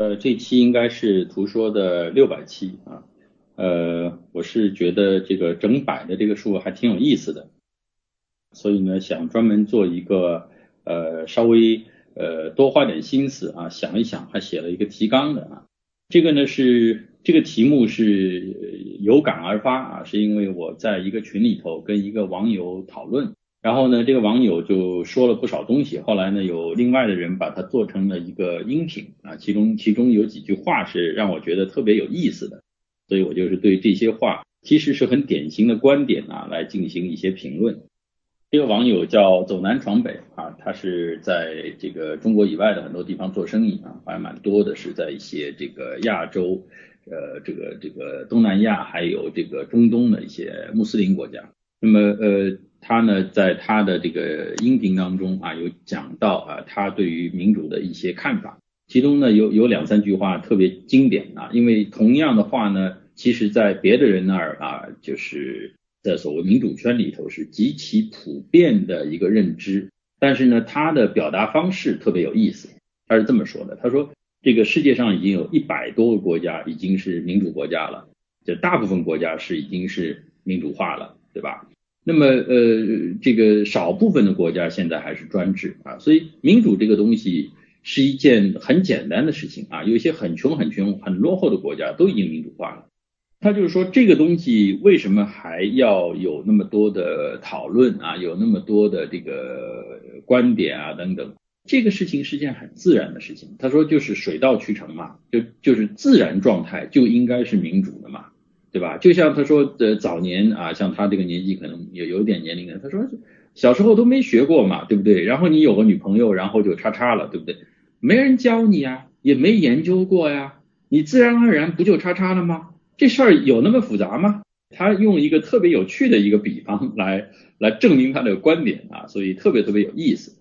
呃，这期应该是图说的六百期啊。呃，我是觉得这个整百的这个数还挺有意思的，所以呢，想专门做一个呃稍微呃多花点心思啊想一想，还写了一个提纲的啊。这个呢是这个题目是有感而发啊，是因为我在一个群里头跟一个网友讨论。然后呢，这个网友就说了不少东西。后来呢，有另外的人把它做成了一个音频啊，其中其中有几句话是让我觉得特别有意思的，所以我就是对这些话其实是很典型的观点啊来进行一些评论。这个网友叫走南闯北啊，他是在这个中国以外的很多地方做生意啊，还蛮多的是在一些这个亚洲，呃，这个这个东南亚还有这个中东的一些穆斯林国家。那么呃。他呢，在他的这个音频当中啊，有讲到啊，他对于民主的一些看法，其中呢有有两三句话特别经典啊，因为同样的话呢，其实在别的人那儿啊，就是在所谓民主圈里头是极其普遍的一个认知，但是呢，他的表达方式特别有意思，他是这么说的，他说这个世界上已经有一百多个国家已经是民主国家了，就大部分国家是已经是民主化了，对吧？那么呃，这个少部分的国家现在还是专制啊，所以民主这个东西是一件很简单的事情啊。有一些很穷、很穷、很落后的国家都已经民主化了。他就是说，这个东西为什么还要有那么多的讨论啊？有那么多的这个观点啊等等，这个事情是件很自然的事情。他说，就是水到渠成嘛，就就是自然状态就应该是民主的嘛。对吧？就像他说的早年啊，像他这个年纪可能有有点年龄的，他说小时候都没学过嘛，对不对？然后你有个女朋友，然后就叉叉了，对不对？没人教你呀，也没研究过呀，你自然而然不就叉叉了吗？这事儿有那么复杂吗？他用一个特别有趣的一个比方来来证明他的观点啊，所以特别特别有意思。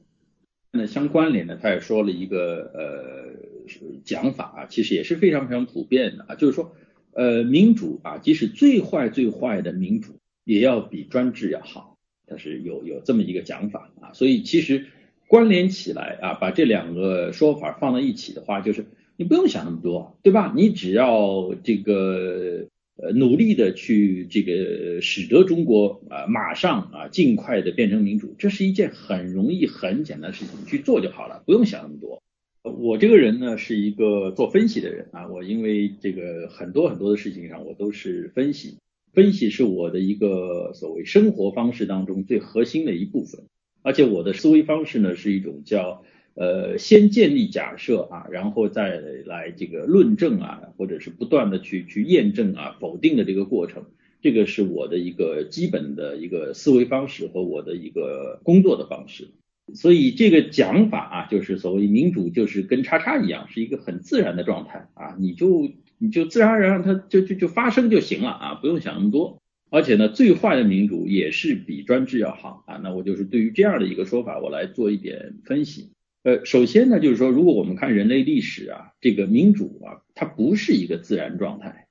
那相关联的，他也说了一个呃讲法啊，其实也是非常非常普遍的啊，就是说。呃，民主啊，即使最坏最坏的民主，也要比专制要好，它是有有这么一个讲法啊。所以其实关联起来啊，把这两个说法放在一起的话，就是你不用想那么多，对吧？你只要这个呃努力的去这个使得中国啊马上啊尽快的变成民主，这是一件很容易很简单的事情，去做就好了，不用想那么多。我这个人呢是一个做分析的人啊，我因为这个很多很多的事情上我都是分析，分析是我的一个所谓生活方式当中最核心的一部分，而且我的思维方式呢是一种叫呃先建立假设啊，然后再来这个论证啊，或者是不断的去去验证啊否定的这个过程，这个是我的一个基本的一个思维方式和我的一个工作的方式。所以这个讲法啊，就是所谓民主，就是跟叉叉一样，是一个很自然的状态啊，你就你就自然而然让它就就就发生就行了啊，不用想那么多。而且呢，最坏的民主也是比专制要好啊。那我就是对于这样的一个说法，我来做一点分析。呃，首先呢，就是说，如果我们看人类历史啊，这个民主啊，它不是一个自然状态。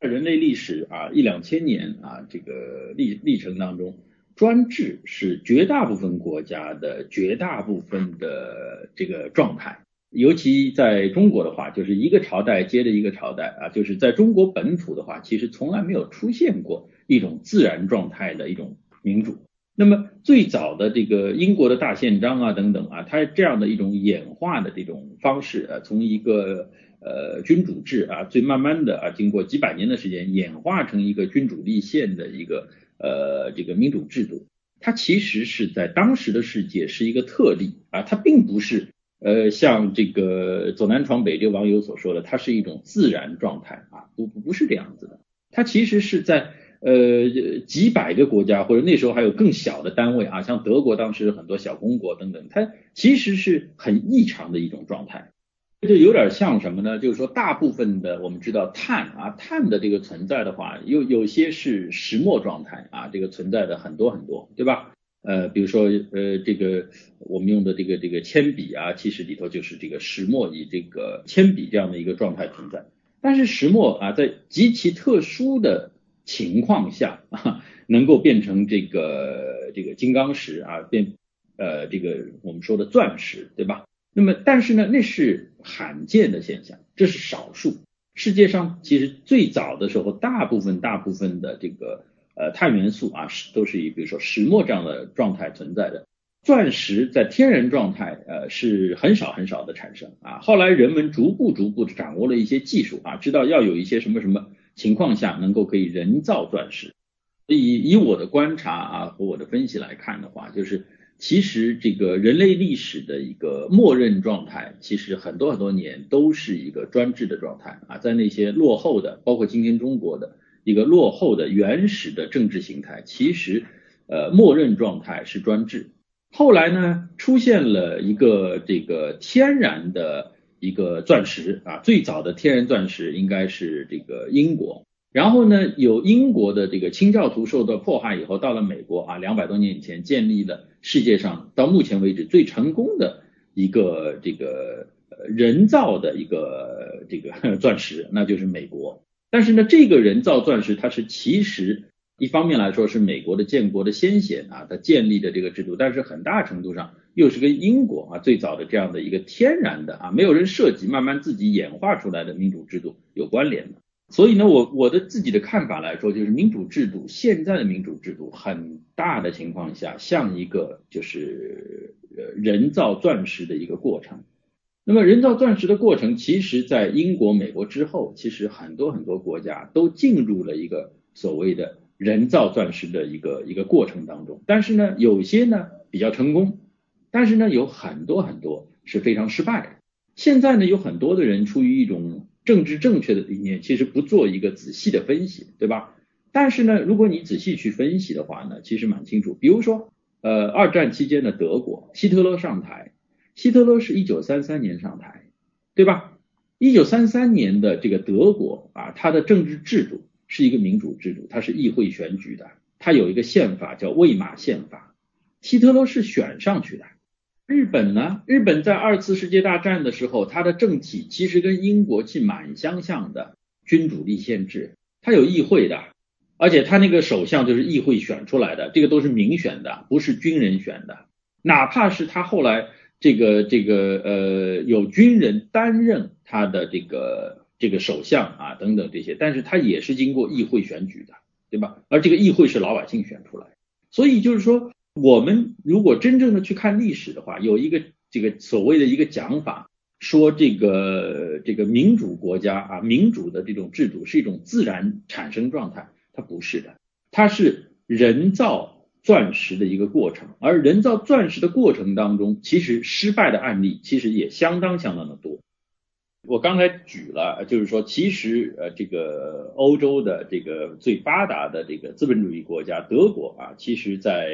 人类历史啊，一两千年啊，这个历历程当中。专制是绝大部分国家的绝大部分的这个状态，尤其在中国的话，就是一个朝代接着一个朝代啊，就是在中国本土的话，其实从来没有出现过一种自然状态的一种民主。那么最早的这个英国的大宪章啊等等啊，它是这样的一种演化的这种方式啊，从一个呃君主制啊，最慢慢的啊，经过几百年的时间演化成一个君主立宪的一个。呃，这个民主制度，它其实是在当时的世界是一个特例啊，它并不是呃像这个走南闯北这个网友所说的，它是一种自然状态啊，不不是这样子的，它其实是在呃几百个国家或者那时候还有更小的单位啊，像德国当时很多小公国等等，它其实是很异常的一种状态。这就有点像什么呢？就是说，大部分的我们知道碳啊，碳的这个存在的话，有有些是石墨状态啊，这个存在的很多很多，对吧？呃，比如说呃，这个我们用的这个这个铅笔啊，其实里头就是这个石墨以这个铅笔这样的一个状态存在。但是石墨啊，在极其特殊的情况下啊，能够变成这个这个金刚石啊，变呃这个我们说的钻石，对吧？那么但是呢，那是。罕见的现象，这是少数。世界上其实最早的时候，大部分大部分的这个呃碳元素啊，是都是以比如说石墨这样的状态存在的。钻石在天然状态呃是很少很少的产生啊。后来人们逐步逐步的掌握了一些技术啊，知道要有一些什么什么情况下能够可以人造钻石。以以我的观察啊和我的分析来看的话，就是其实这个人类历史的一个默认状态，其实很多很多年都是一个专制的状态啊，在那些落后的，包括今天中国的一个落后的原始的政治形态，其实呃默认状态是专制。后来呢，出现了一个这个天然的一个钻石啊，最早的天然钻石应该是这个英国。然后呢，有英国的这个清教徒受到迫害以后，到了美国啊，两百多年以前建立了世界上到目前为止最成功的一个这个人造的一个这个 钻石，那就是美国。但是呢，这个人造钻石它是其实一方面来说是美国的建国的先贤啊，它建立的这个制度，但是很大程度上又是跟英国啊最早的这样的一个天然的啊没有人设计，慢慢自己演化出来的民主制度有关联的。所以呢，我我的自己的看法来说，就是民主制度现在的民主制度，很大的情况下像一个就是呃人造钻石的一个过程。那么人造钻石的过程，其实在英国、美国之后，其实很多很多国家都进入了一个所谓的人造钻石的一个一个过程当中。但是呢，有些呢比较成功，但是呢有很多很多是非常失败的。现在呢，有很多的人出于一种政治正确的理念，其实不做一个仔细的分析，对吧？但是呢，如果你仔细去分析的话呢，其实蛮清楚。比如说，呃，二战期间的德国，希特勒上台，希特勒是一九三三年上台，对吧？一九三三年的这个德国啊，它的政治制度是一个民主制度，它是议会选举的，它有一个宪法叫魏玛宪法，希特勒是选上去的。日本呢？日本在二次世界大战的时候，它的政体其实跟英国是蛮相像的，君主立宪制，它有议会的，而且它那个首相就是议会选出来的，这个都是民选的，不是军人选的。哪怕是他后来这个这个呃有军人担任他的这个这个首相啊等等这些，但是他也是经过议会选举的，对吧？而这个议会是老百姓选出来，所以就是说。我们如果真正的去看历史的话，有一个这个所谓的一个讲法，说这个这个民主国家啊，民主的这种制度是一种自然产生状态，它不是的，它是人造钻石的一个过程，而人造钻石的过程当中，其实失败的案例其实也相当相当的多。我刚才举了，就是说，其实呃，这个欧洲的这个最发达的这个资本主义国家德国啊，其实在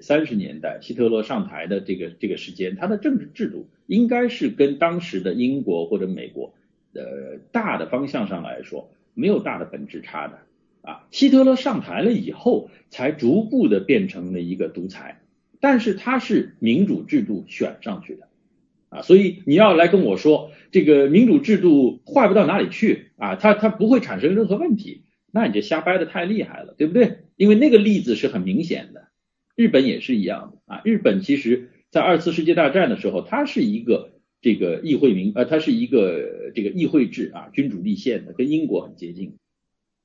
三十年代希特勒上台的这个这个时间，它的政治制度应该是跟当时的英国或者美国呃大的方向上来说没有大的本质差的啊。希特勒上台了以后，才逐步的变成了一个独裁，但是他是民主制度选上去的。啊，所以你要来跟我说这个民主制度坏不到哪里去啊，它它不会产生任何问题，那你就瞎掰的太厉害了，对不对？因为那个例子是很明显的，日本也是一样的啊。日本其实在二次世界大战的时候，它是一个这个议会民呃，它是一个这个议会制啊，君主立宪的，跟英国很接近，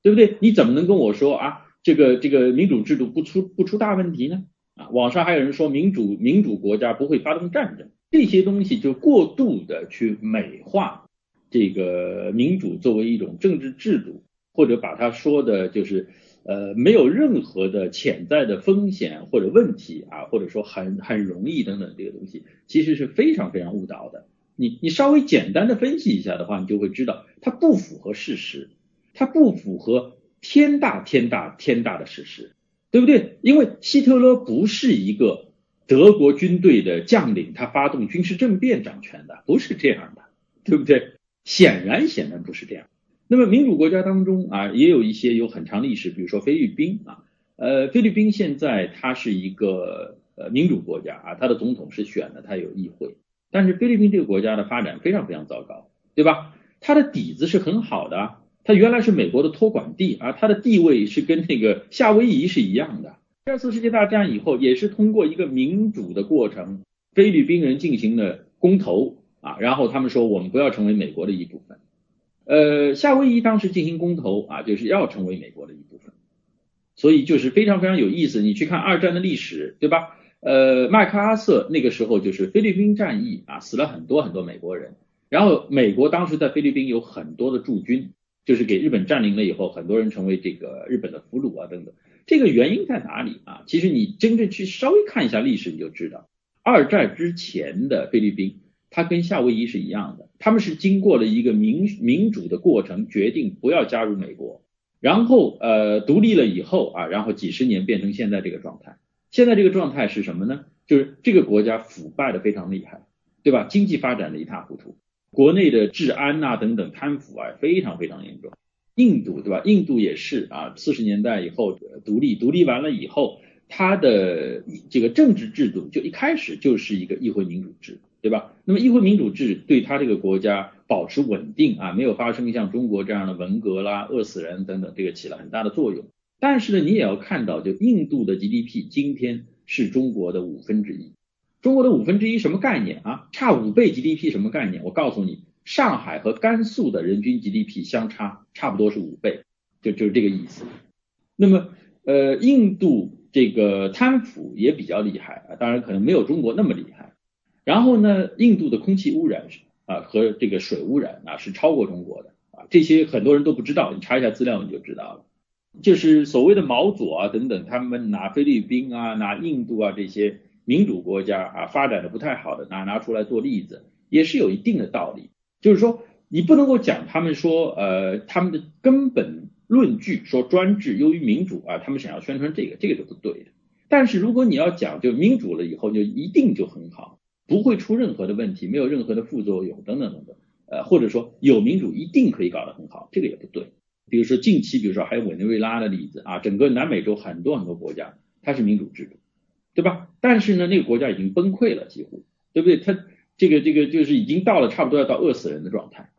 对不对？你怎么能跟我说啊，这个这个民主制度不出不出大问题呢？啊，网上还有人说民主民主国家不会发动战争。这些东西就过度的去美化这个民主作为一种政治制度，或者把它说的就是呃没有任何的潜在的风险或者问题啊，或者说很很容易等等这个东西，其实是非常非常误导的。你你稍微简单的分析一下的话，你就会知道它不符合事实，它不符合天大天大天大的事实，对不对？因为希特勒不是一个。德国军队的将领，他发动军事政变掌权的，不是这样的，对不对？显然，显然不是这样。那么，民主国家当中啊，也有一些有很长历史，比如说菲律宾啊，呃，菲律宾现在它是一个呃民主国家啊，它的总统是选的，它有议会。但是菲律宾这个国家的发展非常非常糟糕，对吧？它的底子是很好的，它原来是美国的托管地啊，它的地位是跟那个夏威夷是一样的。第二次世界大战以后，也是通过一个民主的过程，菲律宾人进行了公投啊，然后他们说我们不要成为美国的一部分。呃，夏威夷当时进行公投啊，就是要成为美国的一部分，所以就是非常非常有意思。你去看二战的历史，对吧？呃，麦克阿瑟那个时候就是菲律宾战役啊，死了很多很多美国人，然后美国当时在菲律宾有很多的驻军，就是给日本占领了以后，很多人成为这个日本的俘虏啊等等。这个原因在哪里啊？其实你真正去稍微看一下历史，你就知道，二战之前的菲律宾。它跟夏威夷是一样的，他们是经过了一个民民主的过程，决定不要加入美国，然后呃独立了以后啊，然后几十年变成现在这个状态。现在这个状态是什么呢？就是这个国家腐败的非常厉害，对吧？经济发展的一塌糊涂，国内的治安呐等等贪腐啊非常非常严重。印度对吧？印度也是啊，四十年代以后独立，独立完了以后，它的这个政治制度就一开始就是一个议会民主制。对吧？那么议会民主制对他这个国家保持稳定啊，没有发生像中国这样的文革啦、饿死人等等，这个起了很大的作用。但是呢，你也要看到，就印度的 GDP 今天是中国的五分之一。中国的五分之一什么概念啊？差五倍 GDP 什么概念？我告诉你，上海和甘肃的人均 GDP 相差差不多是五倍，就就是这个意思。那么呃，印度这个贪腐也比较厉害啊，当然可能没有中国那么厉害。然后呢，印度的空气污染啊和这个水污染啊是超过中国的啊，这些很多人都不知道，你查一下资料你就知道了。就是所谓的毛左啊等等，他们拿菲律宾啊、拿印度啊这些民主国家啊发展的不太好的拿拿出来做例子，也是有一定的道理。就是说，你不能够讲他们说呃他们的根本论据说专制优于民主啊，他们想要宣传这个，这个是不对的。但是如果你要讲就民主了以后就一定就很好。不会出任何的问题，没有任何的副作用，等等等等，呃，或者说有民主一定可以搞得很好，这个也不对。比如说近期，比如说还有委内瑞拉的例子啊，整个南美洲很多很多国家它是民主制度，对吧？但是呢，那个国家已经崩溃了，几乎，对不对？它这个这个就是已经到了差不多要到饿死人的状态，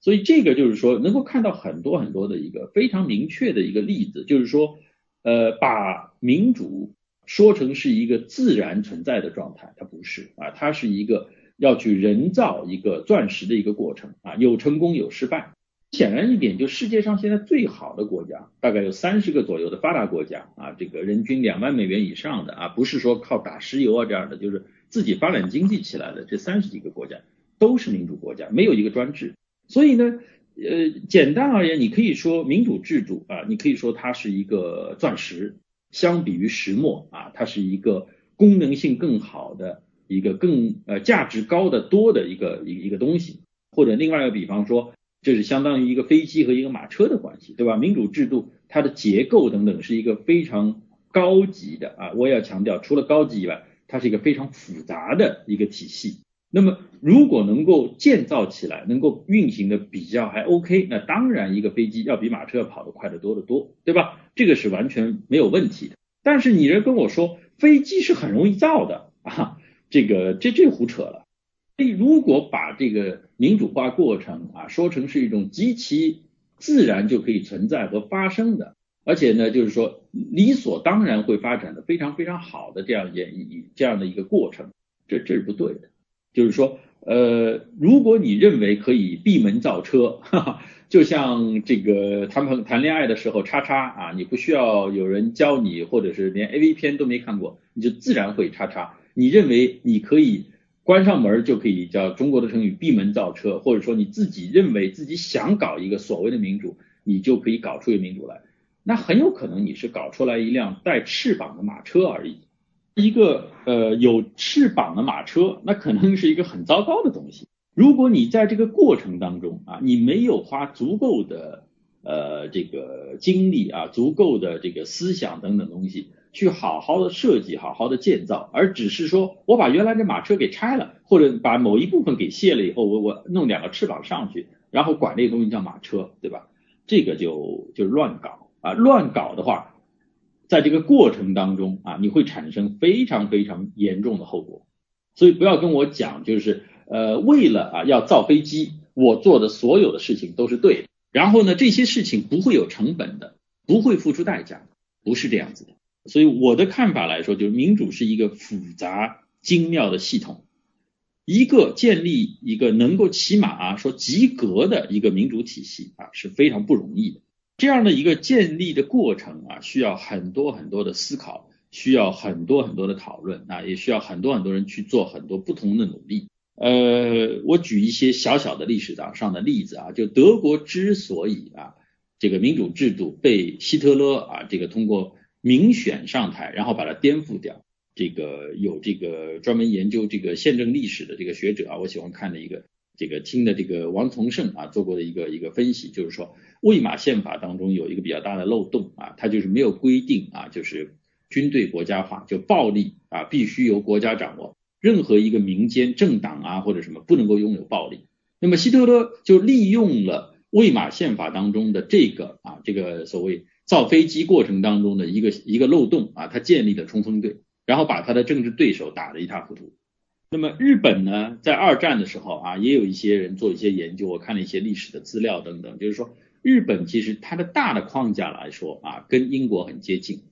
所以这个就是说能够看到很多很多的一个非常明确的一个例子，就是说，呃，把民主。说成是一个自然存在的状态，它不是啊，它是一个要去人造一个钻石的一个过程啊，有成功有失败。显然一点，就世界上现在最好的国家，大概有三十个左右的发达国家啊，这个人均两万美元以上的啊，不是说靠打石油啊这样的，就是自己发展经济起来的这三十几个国家都是民主国家，没有一个专制。所以呢，呃，简单而言，你可以说民主制度啊，你可以说它是一个钻石。相比于石墨啊，它是一个功能性更好的一个更呃价值高的多的一个一一个东西，或者另外一个比方说，这是相当于一个飞机和一个马车的关系，对吧？民主制度它的结构等等是一个非常高级的啊，我也要强调，除了高级以外，它是一个非常复杂的一个体系。那么，如果能够建造起来，能够运行的比较还 OK，那当然一个飞机要比马车要跑得快得多得多，对吧？这个是完全没有问题的。但是你人跟我说飞机是很容易造的啊，这个这这胡扯了。所以如果把这个民主化过程啊说成是一种极其自然就可以存在和发生的，而且呢就是说理所当然会发展的非常非常好的这样一一这样的一个过程，这这是不对的。就是说，呃，如果你认为可以闭门造车，哈哈，就像这个谈朋谈恋爱的时候，叉叉啊，你不需要有人教你，或者是连 A V 片都没看过，你就自然会叉叉。你认为你可以关上门就可以叫中国的成语闭门造车，或者说你自己认为自己想搞一个所谓的民主，你就可以搞出一个民主来，那很有可能你是搞出来一辆带翅膀的马车而已。一个呃有翅膀的马车，那可能是一个很糟糕的东西。如果你在这个过程当中啊，你没有花足够的呃这个精力啊，足够的这个思想等等东西，去好好的设计、好好的建造，而只是说我把原来的马车给拆了，或者把某一部分给卸了以后，我我弄两个翅膀上去，然后管这个东西叫马车，对吧？这个就就乱搞啊，乱搞的话。在这个过程当中啊，你会产生非常非常严重的后果，所以不要跟我讲，就是呃，为了啊要造飞机，我做的所有的事情都是对的，然后呢，这些事情不会有成本的，不会付出代价，不是这样子的。所以我的看法来说，就是民主是一个复杂精妙的系统，一个建立一个能够起码啊说及格的一个民主体系啊是非常不容易的。这样的一个建立的过程啊，需要很多很多的思考，需要很多很多的讨论啊，也需要很多很多人去做很多不同的努力。呃，我举一些小小的历史上的例子啊，就德国之所以啊这个民主制度被希特勒啊这个通过民选上台，然后把它颠覆掉。这个有这个专门研究这个宪政历史的这个学者啊，我喜欢看的一个这个听的这个王从胜啊做过的一个一个分析，就是说魏玛宪法当中有一个比较大的漏洞啊，它就是没有规定啊，就是军队国家化，就暴力啊必须由国家掌握，任何一个民间政党啊或者什么不能够拥有暴力。那么希特勒就利用了魏玛宪法当中的这个啊这个所谓造飞机过程当中的一个一个漏洞啊，他建立了冲锋队。然后把他的政治对手打得一塌糊涂。那么日本呢，在二战的时候啊，也有一些人做一些研究，我看了一些历史的资料等等，就是说日本其实它的大的框架来说啊，跟英国很接近。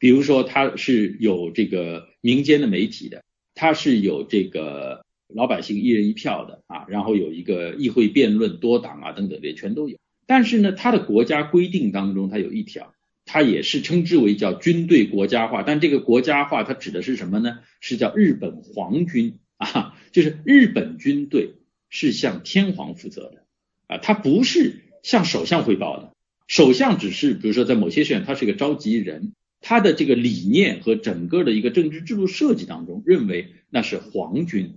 比如说它是有这个民间的媒体的，它是有这个老百姓一人一票的啊，然后有一个议会辩论多党啊等等的全都有。但是呢，它的国家规定当中它有一条。它也是称之为叫军队国家化，但这个国家化它指的是什么呢？是叫日本皇军啊，就是日本军队是向天皇负责的啊，它不是向首相汇报的。首相只是比如说在某些事情他是一个召集人，他的这个理念和整个的一个政治制度设计当中认为那是皇军，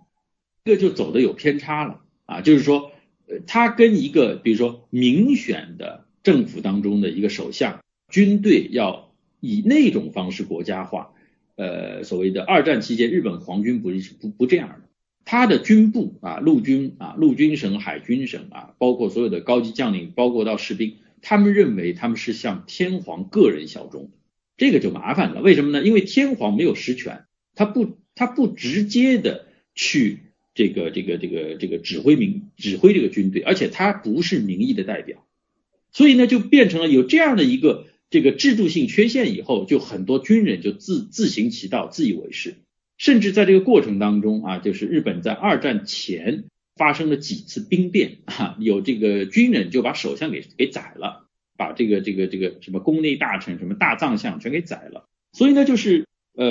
这就走的有偏差了啊，就是说呃，他跟一个比如说民选的政府当中的一个首相。军队要以那种方式国家化，呃，所谓的二战期间日本皇军不是不不这样的，他的军部啊，陆军啊，陆军省、海军省啊，包括所有的高级将领，包括到士兵，他们认为他们是向天皇个人效忠，这个就麻烦了。为什么呢？因为天皇没有实权，他不他不直接的去这个这个这个这个指挥民指挥这个军队，而且他不是民意的代表，所以呢，就变成了有这样的一个。这个制度性缺陷以后，就很多军人就自自行其道，自以为是，甚至在这个过程当中啊，就是日本在二战前发生了几次兵变啊，有这个军人就把首相给给宰了，把这个这个这个什么宫内大臣、什么大藏相全给宰了。所以呢，就是呃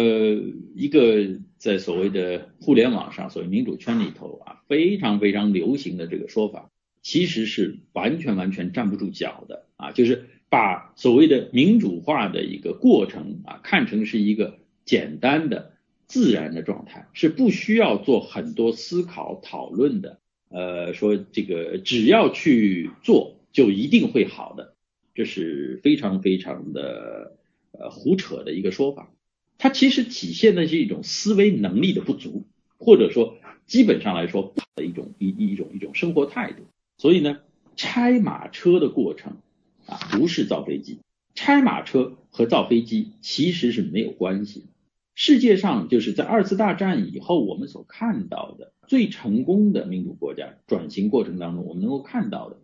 一个在所谓的互联网上，所谓民主圈里头啊，非常非常流行的这个说法，其实是完全完全站不住脚的啊，就是。把所谓的民主化的一个过程啊，看成是一个简单的自然的状态，是不需要做很多思考讨论的。呃，说这个只要去做就一定会好的，这是非常非常的呃胡扯的一个说法。它其实体现的是一种思维能力的不足，或者说基本上来说的一种一一种一种生活态度。所以呢，拆马车的过程。啊，不是造飞机，拆马车和造飞机其实是没有关系的。世界上就是在二次大战以后，我们所看到的最成功的民主国家转型过程当中，我们能够看到的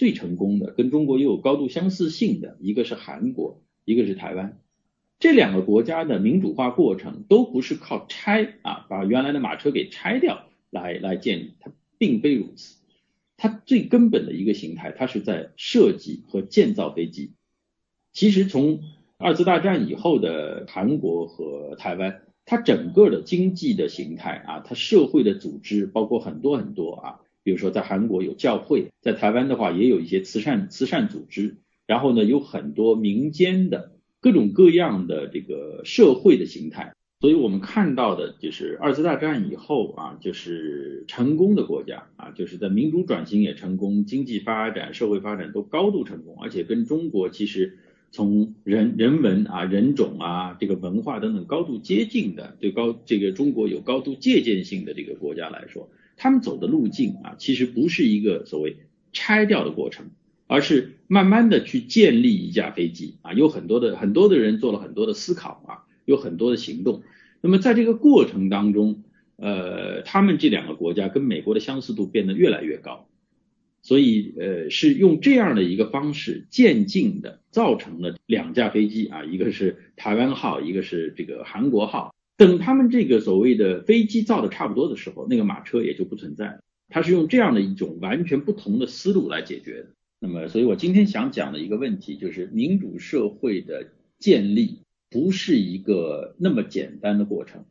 最成功的，跟中国又有高度相似性的，一个是韩国，一个是台湾。这两个国家的民主化过程都不是靠拆啊，把原来的马车给拆掉来来建立，它并非如此。它最根本的一个形态，它是在设计和建造飞机。其实从二次大战以后的韩国和台湾，它整个的经济的形态啊，它社会的组织包括很多很多啊，比如说在韩国有教会，在台湾的话也有一些慈善慈善组织，然后呢有很多民间的各种各样的这个社会的形态。所以我们看到的就是二次大战以后啊，就是成功的国家啊，就是在民主转型也成功，经济发展、社会发展都高度成功，而且跟中国其实从人人文啊、人种啊、这个文化等等高度接近的，对高这个中国有高度借鉴性的这个国家来说，他们走的路径啊，其实不是一个所谓拆掉的过程，而是慢慢的去建立一架飞机啊，有很多的很多的人做了很多的思考啊。有很多的行动，那么在这个过程当中，呃，他们这两个国家跟美国的相似度变得越来越高，所以呃是用这样的一个方式渐进的造成了两架飞机啊，一个是台湾号，一个是这个韩国号，等他们这个所谓的飞机造的差不多的时候，那个马车也就不存在了。他是用这样的一种完全不同的思路来解决的。那么，所以我今天想讲的一个问题就是，民主社会的建立不是一个那么简单的过程。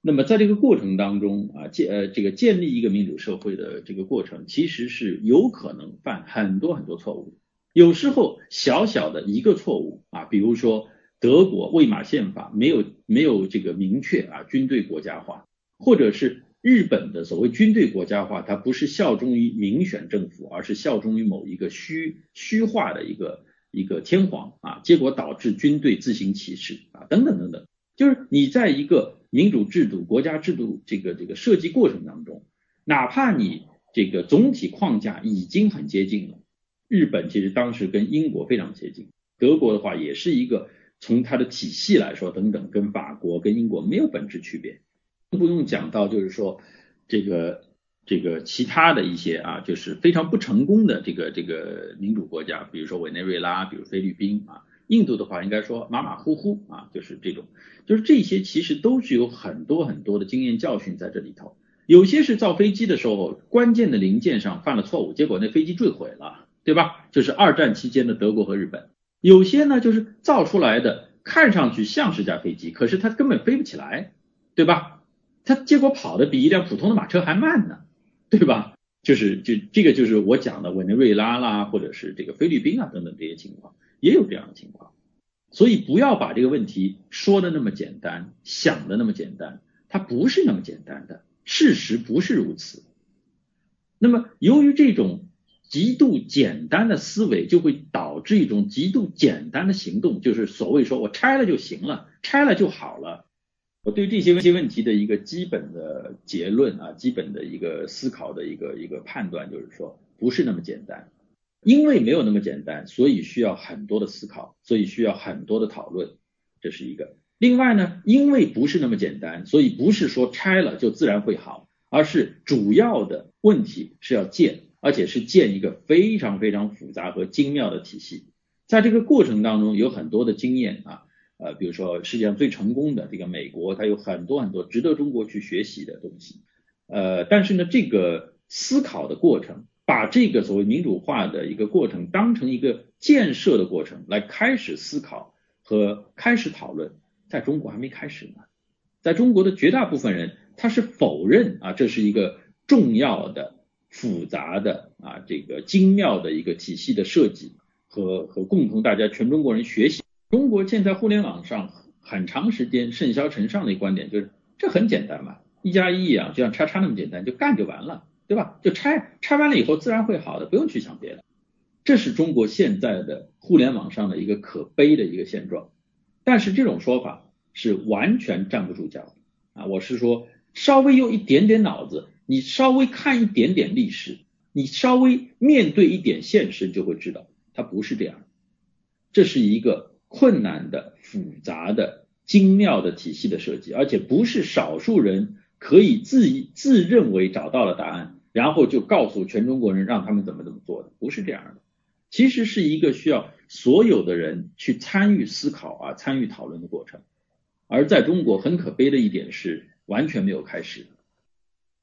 那么，在这个过程当中啊，建呃这个建立一个民主社会的这个过程，其实是有可能犯很多很多错误。有时候小小的一个错误啊，比如说。德国魏玛宪法没有没有这个明确啊军队国家化，或者是日本的所谓军队国家化，它不是效忠于民选政府，而是效忠于某一个虚虚化的一个一个天皇啊，结果导致军队自行其事啊等等等等，就是你在一个民主制度国家制度这个这个设计过程当中，哪怕你这个总体框架已经很接近了，日本其实当时跟英国非常接近，德国的话也是一个。从它的体系来说，等等，跟法国、跟英国没有本质区别，不用讲到，就是说这个这个其他的一些啊，就是非常不成功的这个这个民主国家，比如说委内瑞拉，比如菲律宾啊，印度的话应该说马马虎虎啊，就是这种，就是这些其实都是有很多很多的经验教训在这里头，有些是造飞机的时候关键的零件上犯了错误，结果那飞机坠毁了，对吧？就是二战期间的德国和日本。有些呢，就是造出来的，看上去像是架飞机，可是它根本飞不起来，对吧？它结果跑的比一辆普通的马车还慢呢，对吧？就是就这个就是我讲的委内瑞拉啦，或者是这个菲律宾啊等等这些情况，也有这样的情况。所以不要把这个问题说的那么简单，想的那么简单，它不是那么简单的，事实不是如此。那么由于这种。极度简单的思维就会导致一种极度简单的行动，就是所谓说我拆了就行了，拆了就好了。我对这些问些问题的一个基本的结论啊，基本的一个思考的一个一个判断，就是说不是那么简单。因为没有那么简单，所以需要很多的思考，所以需要很多的讨论，这是一个。另外呢，因为不是那么简单，所以不是说拆了就自然会好，而是主要的问题是要建。而且是建一个非常非常复杂和精妙的体系，在这个过程当中有很多的经验啊，呃，比如说世界上最成功的这个美国，它有很多很多值得中国去学习的东西，呃，但是呢，这个思考的过程，把这个所谓民主化的一个过程当成一个建设的过程来开始思考和开始讨论，在中国还没开始呢，在中国的绝大部分人他是否认啊，这是一个重要的。复杂的啊，这个精妙的一个体系的设计和和共同大家全中国人学习。中国现在互联网上很长时间甚嚣尘上的一个观点就是，这很简单嘛，一加一啊，就像叉叉那么简单，就干就完了，对吧？就拆拆完了以后自然会好的，不用去想别的。这是中国现在的互联网上的一个可悲的一个现状。但是这种说法是完全站不住脚的啊！我是说，稍微用一点点脑子。你稍微看一点点历史，你稍微面对一点现实，就会知道它不是这样。这是一个困难的、复杂的、精妙的体系的设计，而且不是少数人可以自自认为找到了答案，然后就告诉全中国人让他们怎么怎么做的，不是这样的。其实是一个需要所有的人去参与思考啊、参与讨论的过程。而在中国，很可悲的一点是完全没有开始。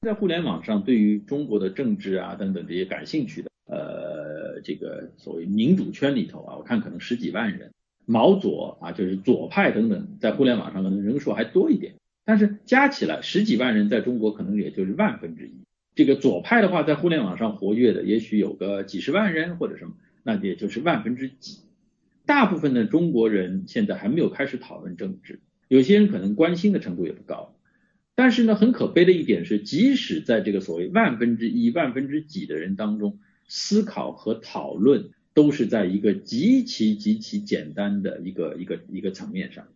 在互联网上，对于中国的政治啊等等这些感兴趣的，呃，这个所谓民主圈里头啊，我看可能十几万人，毛左啊，就是左派等等，在互联网上可能人数还多一点，但是加起来十几万人，在中国可能也就是万分之一。这个左派的话，在互联网上活跃的，也许有个几十万人或者什么，那也就是万分之几。大部分的中国人现在还没有开始讨论政治，有些人可能关心的程度也不高。但是呢，很可悲的一点是，即使在这个所谓万分之一、万分之几的人当中，思考和讨论都是在一个极其极其简单的一个一个一个层面上。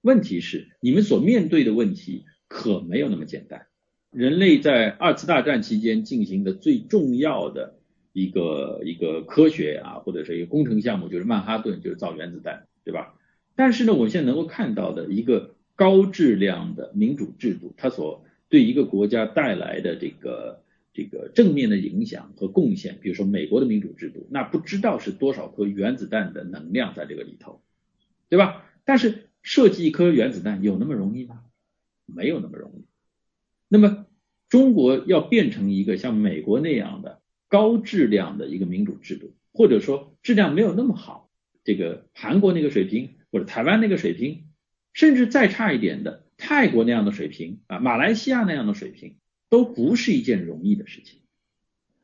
问题是，你们所面对的问题可没有那么简单。人类在二次大战期间进行的最重要的一个一个科学啊，或者是一个工程项目，就是曼哈顿，就是造原子弹，对吧？但是呢，我现在能够看到的一个。高质量的民主制度，它所对一个国家带来的这个这个正面的影响和贡献，比如说美国的民主制度，那不知道是多少颗原子弹的能量在这个里头，对吧？但是设计一颗原子弹有那么容易吗？没有那么容易。那么中国要变成一个像美国那样的高质量的一个民主制度，或者说质量没有那么好，这个韩国那个水平或者台湾那个水平，甚至再差一点的泰国那样的水平啊，马来西亚那样的水平，都不是一件容易的事情。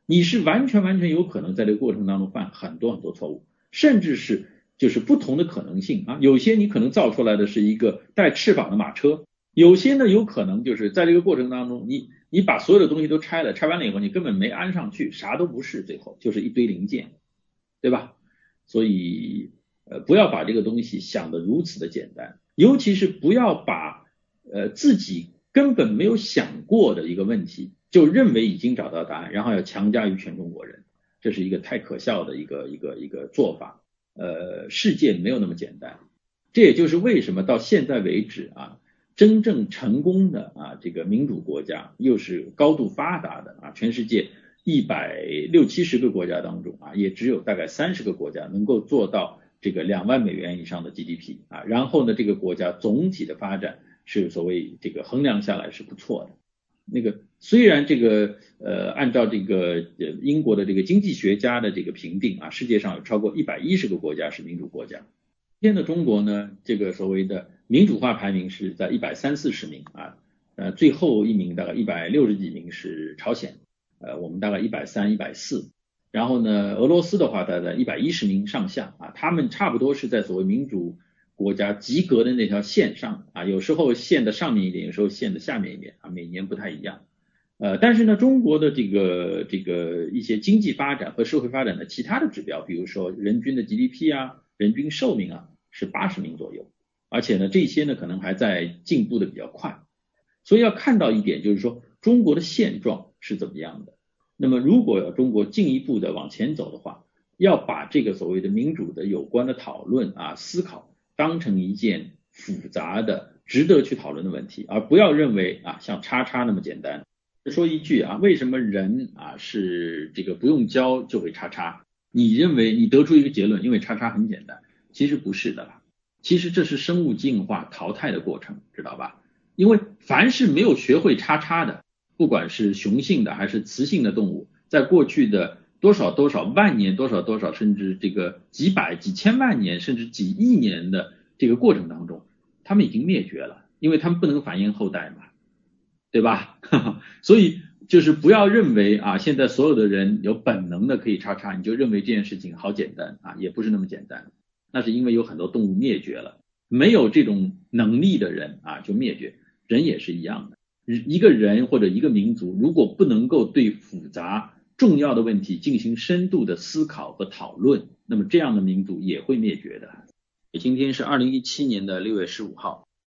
你是完全完全有可能在这个过程当中犯很多很多错误，甚至是就是不同的可能性啊。有些你可能造出来的是一个带翅膀的马车，有些呢有可能就是在这个过程当中，你你把所有的东西都拆了，拆完了以后你根本没安上去，啥都不是，最后就是一堆零件，对吧？所以呃不要把这个东西想得如此的简单，尤其是不要把呃自己根本没有想过的一个问题。就认为已经找到答案，然后要强加于全中国人，这是一个太可笑的一个一个一个做法。呃，世界没有那么简单，这也就是为什么到现在为止啊，真正成功的啊这个民主国家，又是高度发达的啊，全世界一百六七十个国家当中啊，也只有大概三十个国家能够做到这个两万美元以上的 GDP 啊，然后呢，这个国家总体的发展是所谓这个衡量下来是不错的。那个虽然这个呃，按照这个呃英国的这个经济学家的这个评定啊，世界上有超过一百一十个国家是民主国家。今天的中国呢，这个所谓的民主化排名是在一百三四十名啊，呃，最后一名大概一百六十几名是朝鲜，呃，我们大概一百三一百四。然后呢，俄罗斯的话大概在一百一十名上下啊，他们差不多是在所谓民主。国家及格的那条线上啊，有时候线的上面一点，有时候线的下面一点啊，每年不太一样。呃，但是呢，中国的这个这个一些经济发展和社会发展的其他的指标，比如说人均的 GDP 啊，人均寿命啊，是八十名左右，而且呢，这些呢可能还在进步的比较快。所以要看到一点，就是说中国的现状是怎么样的。那么如果要中国进一步的往前走的话，要把这个所谓的民主的有关的讨论啊思考。当成一件复杂的、值得去讨论的问题，而不要认为啊像叉叉那么简单。说一句啊，为什么人啊是这个不用教就会叉叉？你认为你得出一个结论，因为叉叉很简单，其实不是的啦。其实这是生物进化淘汰的过程，知道吧？因为凡是没有学会叉叉的，不管是雄性的还是雌性的动物，在过去的。多少多少万年，多少多少，甚至这个几百几千万年，甚至几亿年的这个过程当中，他们已经灭绝了，因为他们不能繁衍后代嘛，对吧？所以就是不要认为啊，现在所有的人有本能的可以叉叉，你就认为这件事情好简单啊，也不是那么简单。那是因为有很多动物灭绝了，没有这种能力的人啊就灭绝，人也是一样的。一个人或者一个民族，如果不能够对复杂。重要的问题进行深度的思考和讨论，那么这样的民族也会灭绝的。今天是二零一七年的六月十五号。